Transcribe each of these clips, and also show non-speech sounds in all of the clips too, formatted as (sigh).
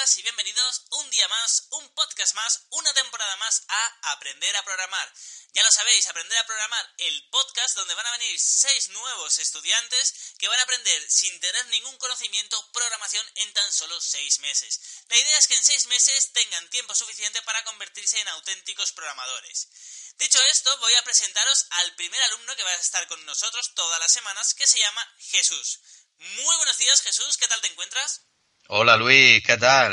Y bienvenidos un día más, un podcast más, una temporada más a Aprender a Programar. Ya lo sabéis, Aprender a Programar, el podcast donde van a venir seis nuevos estudiantes que van a aprender sin tener ningún conocimiento programación en tan solo seis meses. La idea es que en seis meses tengan tiempo suficiente para convertirse en auténticos programadores. Dicho esto, voy a presentaros al primer alumno que va a estar con nosotros todas las semanas, que se llama Jesús. Muy buenos días, Jesús, ¿qué tal te encuentras? Hola Luis, ¿qué tal?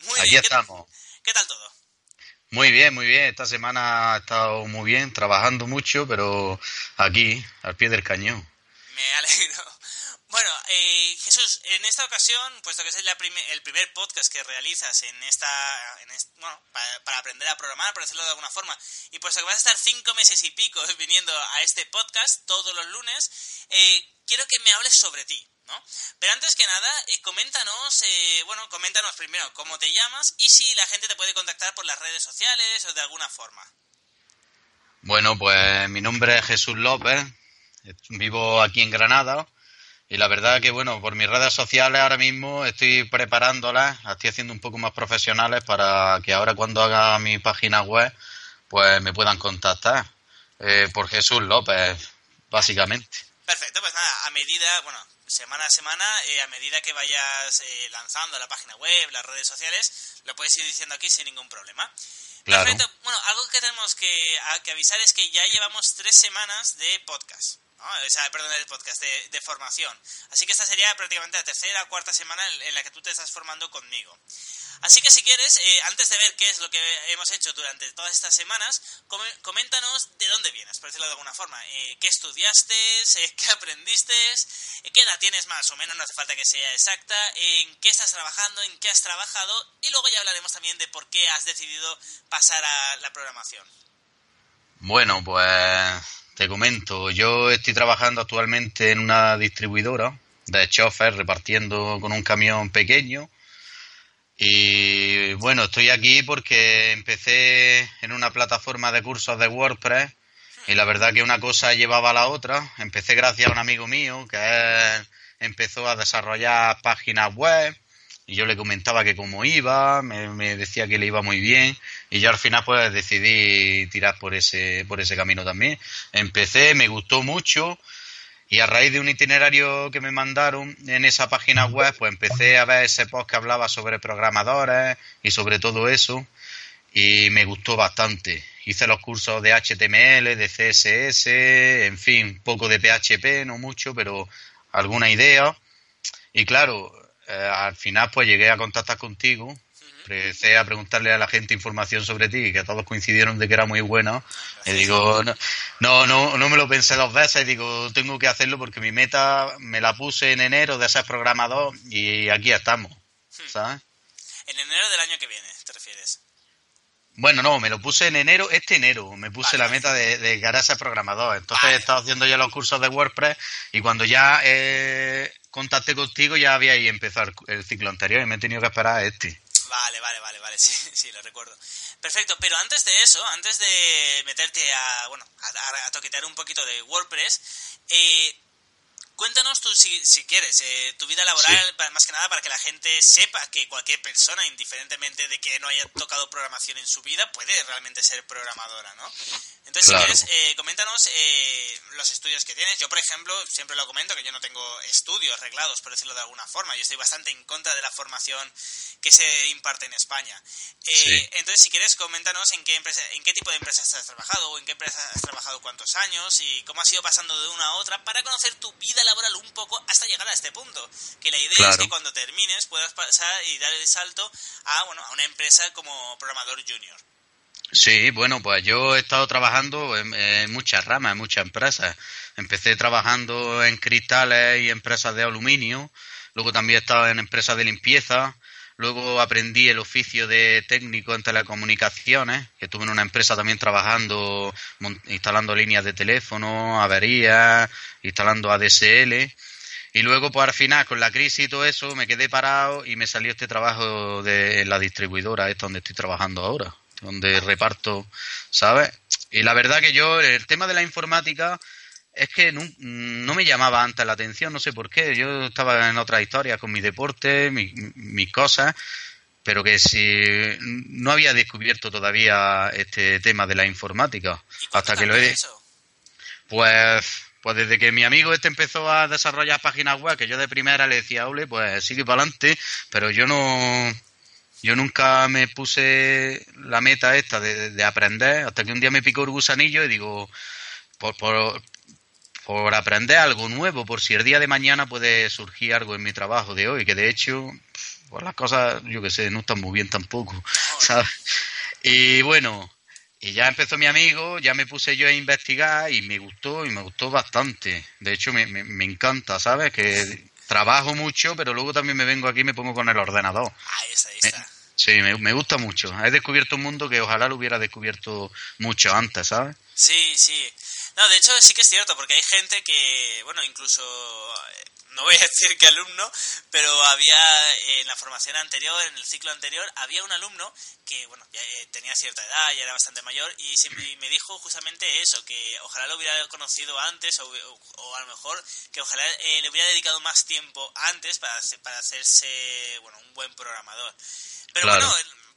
Muy Aquí bien, ¿qué- estamos. ¿Qué tal todo? Muy bien, muy bien. Esta semana ha estado muy bien, trabajando mucho, pero aquí, al pie del cañón. Me (laughs) alegro. Bueno, eh, Jesús, en esta ocasión, puesto que es la prime- el primer podcast que realizas en esta, en est- bueno, para, para aprender a programar, por decirlo de alguna forma, y puesto que vas a estar cinco meses y pico (laughs) viniendo a este podcast todos los lunes, eh, quiero que me hables sobre ti, ¿no? Pero antes que nada, eh, coméntanos, eh, bueno, coméntanos primero cómo te llamas y si la gente te puede contactar por las redes sociales o de alguna forma. Bueno, pues mi nombre es Jesús López, vivo aquí en Granada y la verdad que, bueno, por mis redes sociales ahora mismo estoy preparándolas, las estoy haciendo un poco más profesionales para que ahora cuando haga mi página web, pues me puedan contactar eh, por Jesús López, básicamente. Perfecto, pues nada, a medida, bueno, semana a semana, eh, a medida que vayas eh, lanzando la página web, las redes sociales, lo puedes ir diciendo aquí sin ningún problema. Claro. Perfecto, bueno, algo que tenemos que, a- que avisar es que ya llevamos tres semanas de podcast. ¿No? O sea, perdón, de podcast, de, de formación. Así que esta sería prácticamente la tercera o cuarta semana en, en la que tú te estás formando conmigo. Así que si quieres, eh, antes de ver qué es lo que hemos hecho durante todas estas semanas, come- coméntanos de dónde vienes, por decirlo de alguna forma. Eh, ¿Qué estudiaste? Eh, ¿Qué aprendiste? Eh, ¿Qué edad tienes más o menos? No hace falta que sea exacta. ¿En qué estás trabajando? ¿En qué has trabajado? Y luego ya hablaremos también de por qué has decidido pasar a la programación. Bueno, pues te comento, yo estoy trabajando actualmente en una distribuidora de chofer repartiendo con un camión pequeño y bueno, estoy aquí porque empecé en una plataforma de cursos de WordPress y la verdad que una cosa llevaba a la otra. Empecé gracias a un amigo mío que empezó a desarrollar páginas web y yo le comentaba que cómo iba, me, me decía que le iba muy bien y yo al final pues decidí tirar por ese por ese camino también. Empecé, me gustó mucho y a raíz de un itinerario que me mandaron en esa página web, pues empecé a ver ese post que hablaba sobre programadores y sobre todo eso y me gustó bastante. Hice los cursos de HTML, de CSS, en fin, poco de PHP, no mucho, pero alguna idea. Y claro, eh, al final pues llegué a contactar contigo, empecé a preguntarle a la gente información sobre ti, que todos coincidieron de que era muy buena. Y digo, no, no, no, no me lo pensé dos veces, digo, tengo que hacerlo porque mi meta me la puse en enero de ser programador y aquí estamos, ¿sabes? En enero del año que viene, ¿te refieres? Bueno, no, me lo puse en enero, este enero, me puse Vale. la meta de, de llegar a ser programador. Entonces Vale. he estado haciendo ya los cursos de WordPress y cuando ya eh, contacté contigo ya había empezado el, ciclo anterior y me he tenido que esperar a este. Vale, vale, vale, vale, (laughs) sí, sí, lo recuerdo. Perfecto, pero antes de eso, antes de meterte a, bueno, a- a toquetear un poquito de WordPress, eh, Cuéntanos tú, si, si quieres, eh, tu vida laboral, más que nada para que la gente sepa que cualquier persona, indiferentemente de que no haya tocado programación en su vida, puede realmente ser programadora, ¿no? Entonces, si quieres, eh, coméntanos eh, los estudios que tienes. Yo, por ejemplo, siempre lo comento que yo no tengo estudios reglados, por decirlo de alguna forma. Yo estoy bastante en contra de la formación que se imparte en España. Entonces, si quieres, coméntanos en qué, empresa, en qué tipo de empresas has trabajado, o en qué empresa has trabajado cuántos años y cómo has ido pasando de una a otra para conocer tu vida laboral un poco hasta llegar a este punto. Que la idea es que cuando termines puedas pasar y dar el salto a, bueno, a una empresa como programador junior. Sí, bueno, pues yo he estado trabajando en, muchas ramas, en muchas empresas. Empecé trabajando en cristales y empresas de aluminio, luego también he estado en empresas de limpieza, luego aprendí el oficio de técnico en telecomunicaciones, que estuve en una empresa también trabajando, instalando líneas de teléfono, averías, instalando ADSL. Y luego, pues al final, con la crisis y todo eso, me quedé parado y me salió este trabajo de la distribuidora, esta donde estoy trabajando ahora, donde reparto, ¿sabes? Y la verdad que yo, el tema de la informática, es que no, me llamaba antes la atención, no sé por qué. Yo estaba en otra historia con mi deporte, mis mi cosas, pero que si no había descubierto todavía este tema de la informática hasta que lo he pues pues desde que mi amigo este empezó a desarrollar páginas web que yo de primera le decía ole pues sigue para adelante pero yo no yo nunca me puse la meta esta de, aprender hasta que un día me picó el gusanillo y digo por, por, por aprender algo nuevo por si el día de mañana puede surgir algo en mi trabajo de hoy que de hecho pues las cosas yo que sé no están muy bien tampoco (laughs) ¿sabes? y bueno y ya empezó mi amigo, ya me puse yo a investigar y me gustó y me gustó bastante. De hecho, me, me, encanta, ¿sabes? Que trabajo mucho, pero luego también me vengo aquí y me pongo con el ordenador. Ahí está, ahí está. sí, me, me, gusta mucho. He descubierto un mundo que ojalá lo hubiera descubierto mucho antes, ¿sabes? Sí, sí. No, de hecho sí que es cierto, porque hay gente que, bueno, incluso no voy a (laughs) decir que alumno, pero había en la formación anterior, en el ciclo anterior, había un alumno que, bueno, ya eh, tenía cierta edad, ya era bastante mayor, y, me dijo justamente eso, que ojalá lo hubiera conocido antes, o, a lo mejor que ojalá eh, le hubiera dedicado más tiempo antes para, para hacerse, bueno, un buen programador. Pero bueno,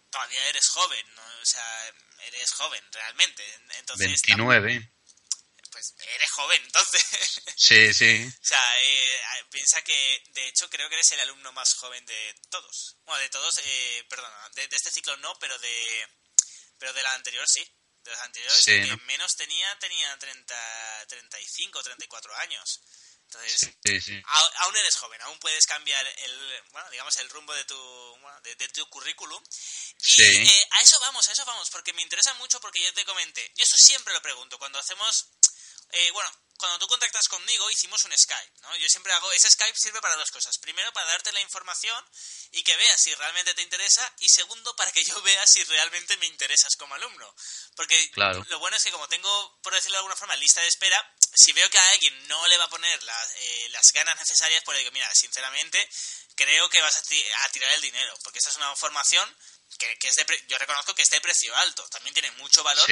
todavía eres joven, o sea, eres joven realmente. Entonces, 29 pues eres joven, entonces. (laughs) Sí, sí. o sea, eh, piensa que, de hecho, creo que eres el alumno más joven de todos. Bueno, de todos, eh, perdona, de, este ciclo no, pero de pero de la anterior sí. De los anteriores, que menos tenía, tenía 30, 35, 34 años. Entonces, sí, sí. aún eres joven, aún puedes cambiar el, bueno, digamos, el rumbo de tu, de, tu currículum. Y eh, a eso vamos, a eso vamos, porque me interesa mucho porque yo te comenté, yo eso siempre lo pregunto, cuando hacemos eh, bueno, cuando tú contactas conmigo hicimos un Skype, ¿no? Yo siempre hago, ese Skype sirve para dos cosas. Primero, para darte la información y que veas si realmente te interesa. Y segundo, para que yo vea si realmente me interesas como alumno. Porque lo bueno es que como tengo, por decirlo de alguna forma, lista de espera, si veo que a alguien no le va a poner eh, las ganas necesarias, pues digo, mira, sinceramente, creo que vas a, tirar el dinero. Porque esta es una formación que, es de yo reconozco que es de precio alto. También tiene mucho valor,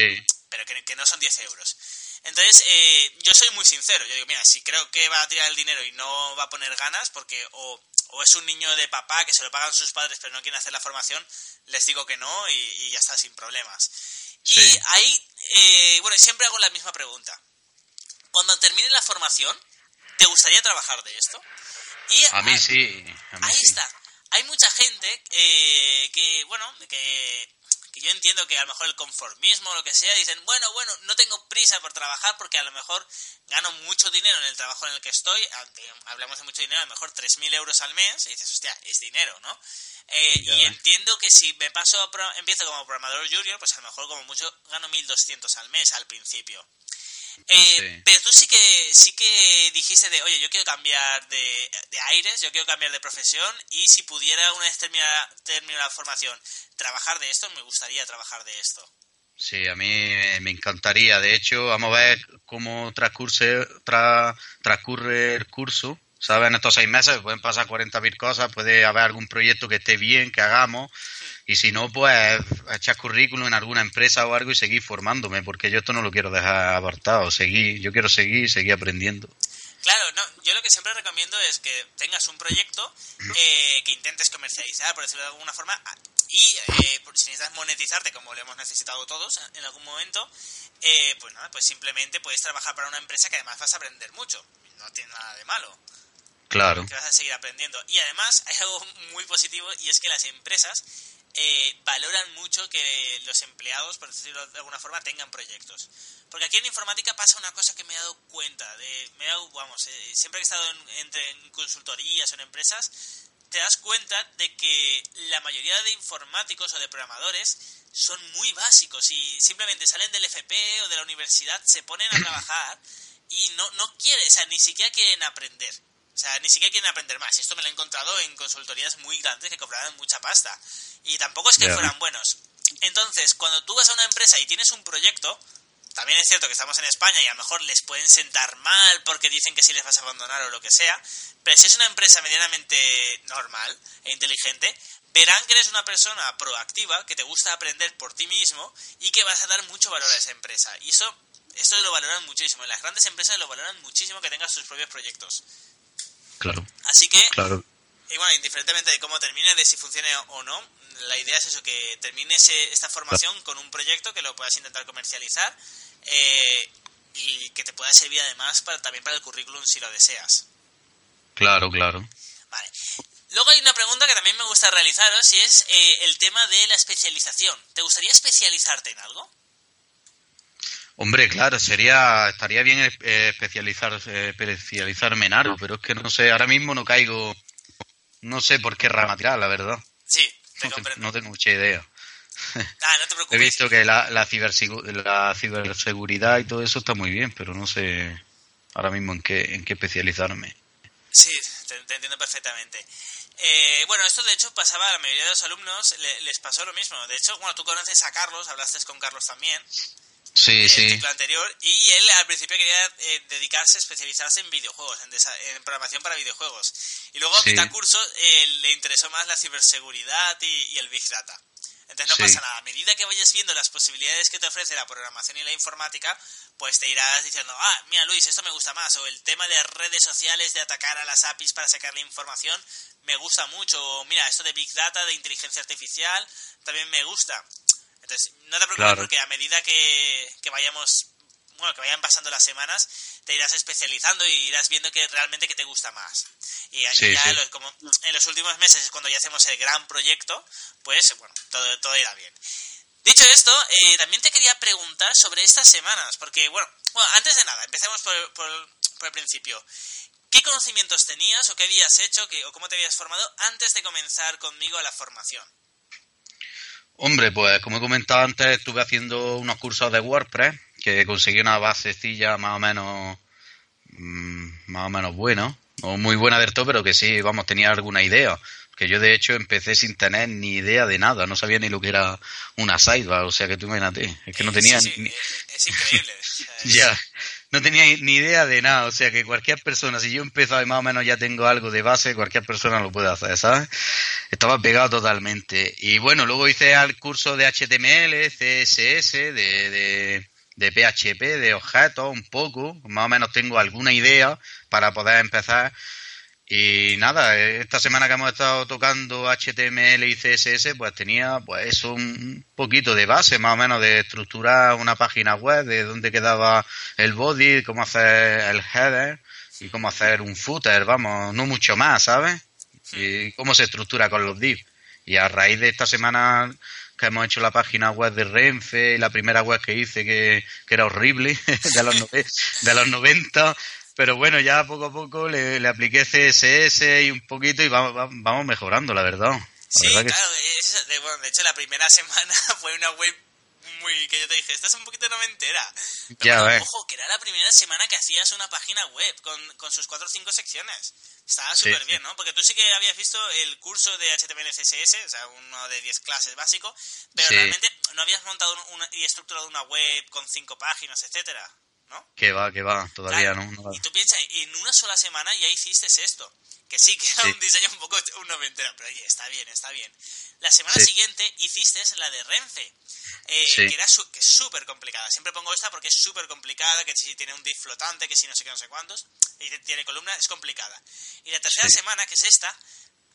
pero que, que no son 10 euros. Entonces, eh, yo soy muy sincero. Yo digo, mira, si creo que va a tirar el dinero y no va a poner ganas, porque o, es un niño de papá que se lo pagan sus padres pero no quiere hacer la formación, les digo que no y, ya está, sin problemas. Y ahí, eh, bueno, siempre hago la misma pregunta. Cuando termine la formación, ¿te gustaría trabajar de esto? Y a mí sí. ahí está. Hay mucha gente eh, que, bueno, que que yo entiendo que a lo mejor el conformismo o lo que sea, dicen, bueno, bueno, no tengo prisa por trabajar porque a lo mejor gano mucho dinero en el trabajo en el que estoy, aunque hablamos de mucho dinero, a lo mejor 3.000 euros al mes, y dices, hostia, es dinero, ¿no? Eh, y entiendo que si me paso, empiezo como programador junior, pues a lo mejor como mucho gano 1.200 al mes al principio. Eh, pero tú sí que sí que dijiste de, oye, yo quiero cambiar de, aires, yo quiero cambiar de profesión y si pudiera una vez terminar, la formación trabajar de esto, me gustaría trabajar de esto. Sí, a mí me encantaría. De hecho, vamos a ver cómo transcurre, transcurre el curso. ¿Sabes? En estos seis meses pueden pasar 40.000 cosas, puede haber algún proyecto que esté bien, que hagamos. Y si no, pues echar currículum en alguna empresa o algo y seguir formándome, porque yo esto no lo quiero dejar apartado. Seguir, yo quiero seguir, seguir aprendiendo. Claro, no, yo lo que siempre recomiendo es que tengas un proyecto eh, que intentes comercializar, por decirlo de alguna forma, y eh, si necesitas monetizarte, como lo hemos necesitado todos en algún momento, eh, pues nada, pues simplemente puedes trabajar para una empresa que además vas a aprender mucho. No tiene nada de malo. Claro. Que vas a seguir aprendiendo. Y además hay algo muy positivo y es que las empresas eh, valoran mucho que los empleados, por decirlo de alguna forma, tengan proyectos. Porque aquí en informática pasa una cosa que me he dado cuenta. De, me he dado, vamos, eh, siempre que he estado en, entre, en consultorías o en empresas, te das cuenta de que la mayoría de informáticos o de programadores son muy básicos y simplemente salen del FP o de la universidad, se ponen a trabajar y no, no quieren, o sea, ni siquiera quieren aprender. O sea, ni siquiera quieren aprender más. Esto me lo he encontrado en consultorías muy grandes que cobraban mucha pasta. Y tampoco es que fueran buenos. Entonces, cuando tú vas a una empresa y tienes un proyecto, también es cierto que estamos en España y a lo mejor les pueden sentar mal porque dicen que si les vas a abandonar o lo que sea, pero si es una empresa medianamente normal e inteligente, verán que eres una persona proactiva, que te gusta aprender por ti mismo y que vas a dar mucho valor a esa empresa. Y eso, eso lo valoran muchísimo. Las grandes empresas lo valoran muchísimo que tengas sus propios proyectos. Claro. Así que, claro. y bueno, indiferentemente de cómo termine, de si funcione o no, la idea es eso, que termines esta formación con un proyecto que lo puedas intentar comercializar eh, y que te pueda servir además para, también para el currículum si lo deseas. Claro, claro. Vale. Luego hay una pregunta que también me gusta realizaros y es eh, el tema de la especialización. ¿Te gustaría especializarte en algo? Hombre, claro, sería estaría bien eh, especializar, eh, especializarme en algo, pero es que no sé, ahora mismo no caigo, no sé por qué rama tirar, la verdad. Sí, te no, comprendo. no tengo mucha idea. (laughs) Ah, no te preocupes. He visto que la, la, cibersegu- la ciberseguridad y todo eso está muy bien, pero no sé ahora mismo en qué, en qué especializarme. Sí, te, te entiendo perfectamente. Eh, bueno, esto de hecho pasaba a la mayoría de los alumnos, le- les pasó lo mismo. De hecho, bueno, tú conoces a Carlos, hablaste con Carlos también. Sí, el sí, ciclo anterior y él al principio quería eh, dedicarse, especializarse en videojuegos, en, desa- en programación para videojuegos. Y luego a Sí. mitad curso eh, le interesó más la ciberseguridad y, y el Big Data. Entonces no Sí. pasa nada. A medida que vayas viendo las posibilidades que te ofrece la programación y la informática, pues te irás diciendo, ah, mira Luis, esto me gusta más. O el tema de redes sociales, de atacar a las APIs para sacarle información, me gusta mucho. O mira, esto de Big Data, de inteligencia artificial, también me gusta. Entonces, no te preocupes Claro. porque a medida que, que vayamos, bueno, que vayan pasando las semanas, te irás especializando y irás viendo que realmente que te gusta más. Y, Sí, ya sí. como en los últimos meses es cuando ya hacemos el gran proyecto, pues bueno, todo, todo irá bien. Dicho esto, eh, también te quería preguntar sobre estas semanas, porque bueno, bueno antes de nada, empecemos por, por- por el principio. ¿Qué conocimientos tenías o qué habías hecho que, o cómo te habías formado antes de comenzar conmigo la formación? Hombre, pues como he comentado antes, estuve haciendo unos cursos de WordPress que conseguí una basecilla más o menos mm, más o menos buena, no muy buena del todo, pero que sí, vamos, tenía alguna idea. Que yo de hecho empecé sin tener ni idea de nada, no sabía ni lo que era una sidebar, o sea que tú imagínate, es que no tenía sí, sí, ni, eh, es increíble. O (laughs) es- ya, no tenía ni idea de nada, o sea que cualquier persona, si yo empiezo y más o menos ya tengo algo de base, cualquier persona lo puede hacer, ¿sabes? Estaba pegado totalmente. Y bueno, luego hice el curso de HTML, CSS, de, de, de PHP, de objetos, un poco, más o menos tengo alguna idea para poder empezar. Y nada, esta semana que hemos estado tocando HTML y CSS, pues tenía pues eso un poquito de base, más o menos de estructurar una página web, de dónde quedaba el body, cómo hacer el header y cómo hacer un footer, vamos, no mucho más, ¿sabes? Y cómo se estructura con los divs. Y a raíz de esta semana que hemos hecho la página web de Renfe, la primera web que hice que, que era horrible, (laughs) de los, de los 90, pero bueno, ya poco a poco le, le apliqué CSS y un poquito y vamos, vamos- mejorando, la verdad. La Sí, verdad que claro, es- de, bueno, de hecho la primera (laughs) semana fue una web muy que yo te dije, esta es un poquito noventera. Pero Ya bueno, ojo, que era la primera semana que hacías una página web con, con sus cuatro o cinco secciones. Estaba súper sí. bien, ¿no? Porque tú sí que habías visto el curso de HTML CSS, o sea, uno de 10 clases básico, pero Sí. realmente no habías montado un- una, y estructurado una web con cinco páginas, etcétera, ¿no? que va, que va, todavía Claro. no. no. Y tú piensas, en una sola semana ya hiciste esto. que sí que era un diseño un poco un noventero, pero oye, está bien, está bien. La semana siguiente hiciste la de Renfe, eh, que era que es súper complicada. Siempre pongo esta porque es súper complicada, que si tiene un div flotante, que si no sé qué, no sé cuántos, y tiene columna, es complicada. Y la tercera semana, que es esta,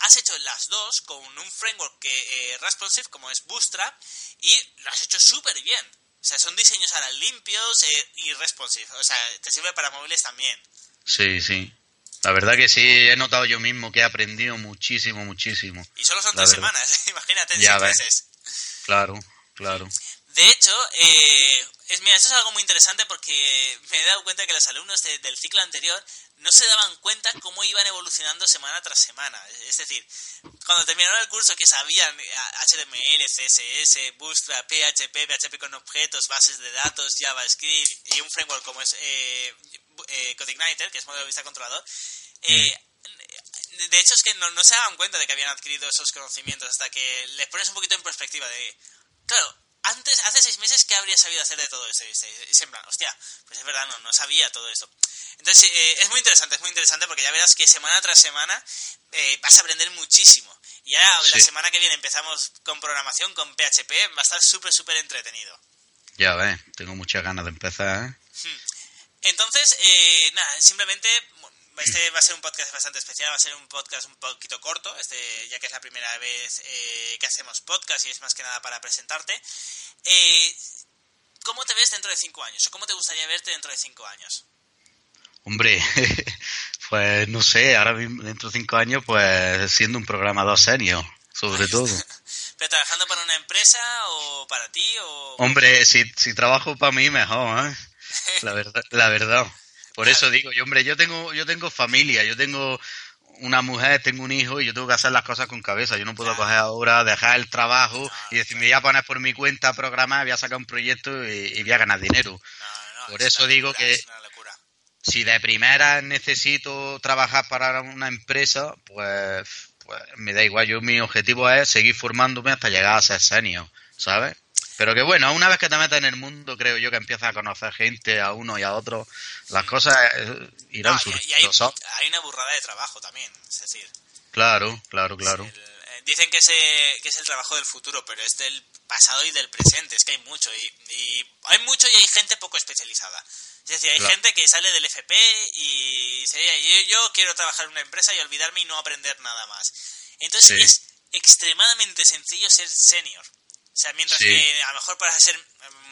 has hecho las dos con un framework que eh, responsive, como es Bootstrap, y lo has hecho súper bien. O sea, son diseños ahora limpios eh, y responsive. O sea, te sirve para móviles también. Sí, sí. La verdad que sí, he notado yo mismo que he aprendido muchísimo, muchísimo. Y solo son tres semanas, (laughs) imagínate, ya meses. Claro, claro. De hecho, eh, es, mira, esto es algo muy interesante porque me he dado cuenta que los alumnos del ciclo anterior no se daban cuenta cómo iban evolucionando semana tras semana. Es decir, cuando terminaron el curso que sabían HTML, CSS, Bootstrap, PHP, PHP con objetos, bases de datos, JavaScript y un framework como es eh, eh, CodeIgniter, que es modelo de vista controlador, eh, de hecho es que no, no se daban cuenta de que habían adquirido esos conocimientos hasta que les pones un poquito en perspectiva de, claro, antes, hace seis meses, ¿qué habría sabido hacer de todo esto? Y se hostia, pues es verdad, no, no sabía todo esto. Entonces, eh, es muy interesante, es muy interesante porque ya verás que semana tras semana eh, vas a aprender muchísimo. Y ahora, la semana que viene empezamos con programación, con PHP, va a estar súper, súper entretenido. Ya ves, tengo muchas ganas de empezar. ¿eh? Hmm. Entonces, eh, nada, simplemente este va a ser un podcast bastante especial, va a ser un podcast un poquito corto, este ya que es la primera vez eh, que hacemos podcast y es más que nada para presentarte. Eh, ¿Cómo te ves dentro de cinco años? ¿O cómo te gustaría verte dentro de cinco años? Hombre, (laughs) pues no sé, ahora dentro de cinco años, pues siendo un programador senior, sobre todo. (laughs) ¿Pero trabajando para una empresa o para ti? O... Hombre, si, si trabajo para mí, mejor, ¿eh? La verdad. La verdad. Por eso digo, yo, hombre, yo tengo, yo tengo familia, yo tengo una mujer, tengo un hijo y yo tengo que hacer las cosas con cabeza. Yo no puedo coger ahora, dejar el trabajo y decir, me voy a poner por mi cuenta a programar, voy a sacar un proyecto y, voy a ganar dinero. por eso digo que si de primera necesito trabajar para una empresa, pues, pues me da igual. Yo mi objetivo es seguir formándome hasta llegar a ser senior, ¿sabes? Pero que bueno, una vez que te metes en el mundo, creo yo que empiezas a conocer gente, a uno y a otro, las cosas eh, irán surgiendo. Y hay, una burrada de trabajo también, es decir. Claro, claro, claro. Eh, dicen que, que es el trabajo del futuro, pero es del pasado y del presente, es que hay mucho. Y, hay mucho y hay gente poco especializada. Es decir, hay gente que sale del FP y sería, yo, yo quiero trabajar en una empresa y olvidarme y no aprender nada más. Entonces es extremadamente sencillo ser senior. O sea, mientras que a lo mejor para ser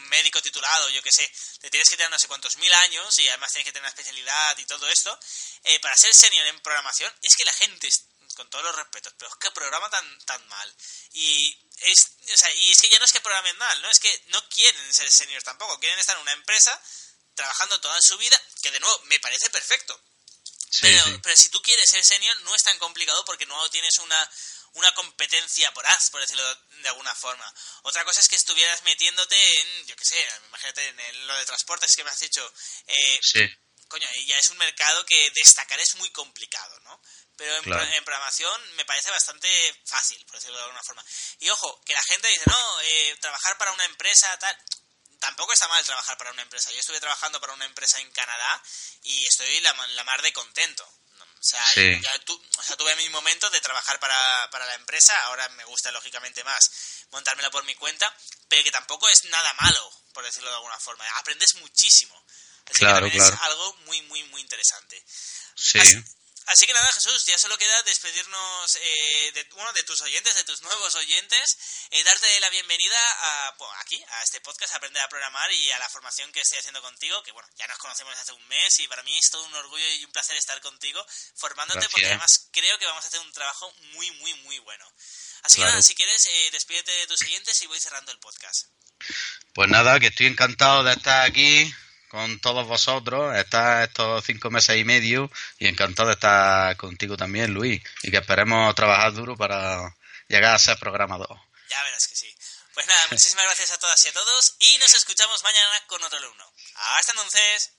médico titulado, yo que sé, te tienes que tener no sé cuántos mil años y además tienes que tener una especialidad y todo esto, eh, para ser senior en programación es que la gente, con todos los respetos, pero es que programa tan, tan mal. Y es, o sea, y es que ya no es que programen mal, ¿no? Es que no quieren ser senior tampoco, quieren estar en una empresa trabajando toda su vida, que de nuevo me parece perfecto. pero, pero si tú quieres ser senior no es tan complicado porque no tienes una una competencia por as, por decirlo de alguna forma. Otra cosa es que estuvieras metiénute en, yo qué sé, imagínate en lo de transportes que me has dicho. Eh, sí. Coño, ya es un mercado que destacar es muy complicado, ¿no? Pero en, programación me parece bastante fácil, por decirlo de alguna forma. Y ojo, que la gente dice, no, eh, trabajar para una empresa, tal. Tampoco está mal trabajar para una empresa. Yo estuve trabajando para una empresa en Canadá y estoy la, la mar de contento o sea, tuve mi momento de trabajar para, para la empresa, ahora me gusta lógicamente más montármela por mi cuenta, pero que tampoco es nada malo, por decirlo de alguna forma. Aprendes muchísimo. Así claro, que es algo muy, muy, muy interesante. Sí. Así que nada, Jesús, ya solo queda despedirnos eh, de uno de tus oyentes, de tus nuevos oyentes, y darte la bienvenida a, aquí, a este podcast, a Aprender a Programar y a la formación que estoy haciendo contigo, que bueno, ya nos conocemos hace un mes y para mí es todo un orgullo y un placer estar contigo, formándote, porque además creo que vamos a hacer un trabajo muy, muy, muy bueno. Así que nada, si quieres, eh, despídete de tus oyentes y voy cerrando el podcast. Pues nada, que estoy encantado de estar aquí con todos vosotros, estar estos cinco meses y medio y encantado de estar contigo también, Luis, y que esperemos trabajar duro para llegar a ser programador. Ya verás que sí. Pues nada, muchísimas gracias a todas y a todos y nos escuchamos mañana con otro alumno. Hasta entonces.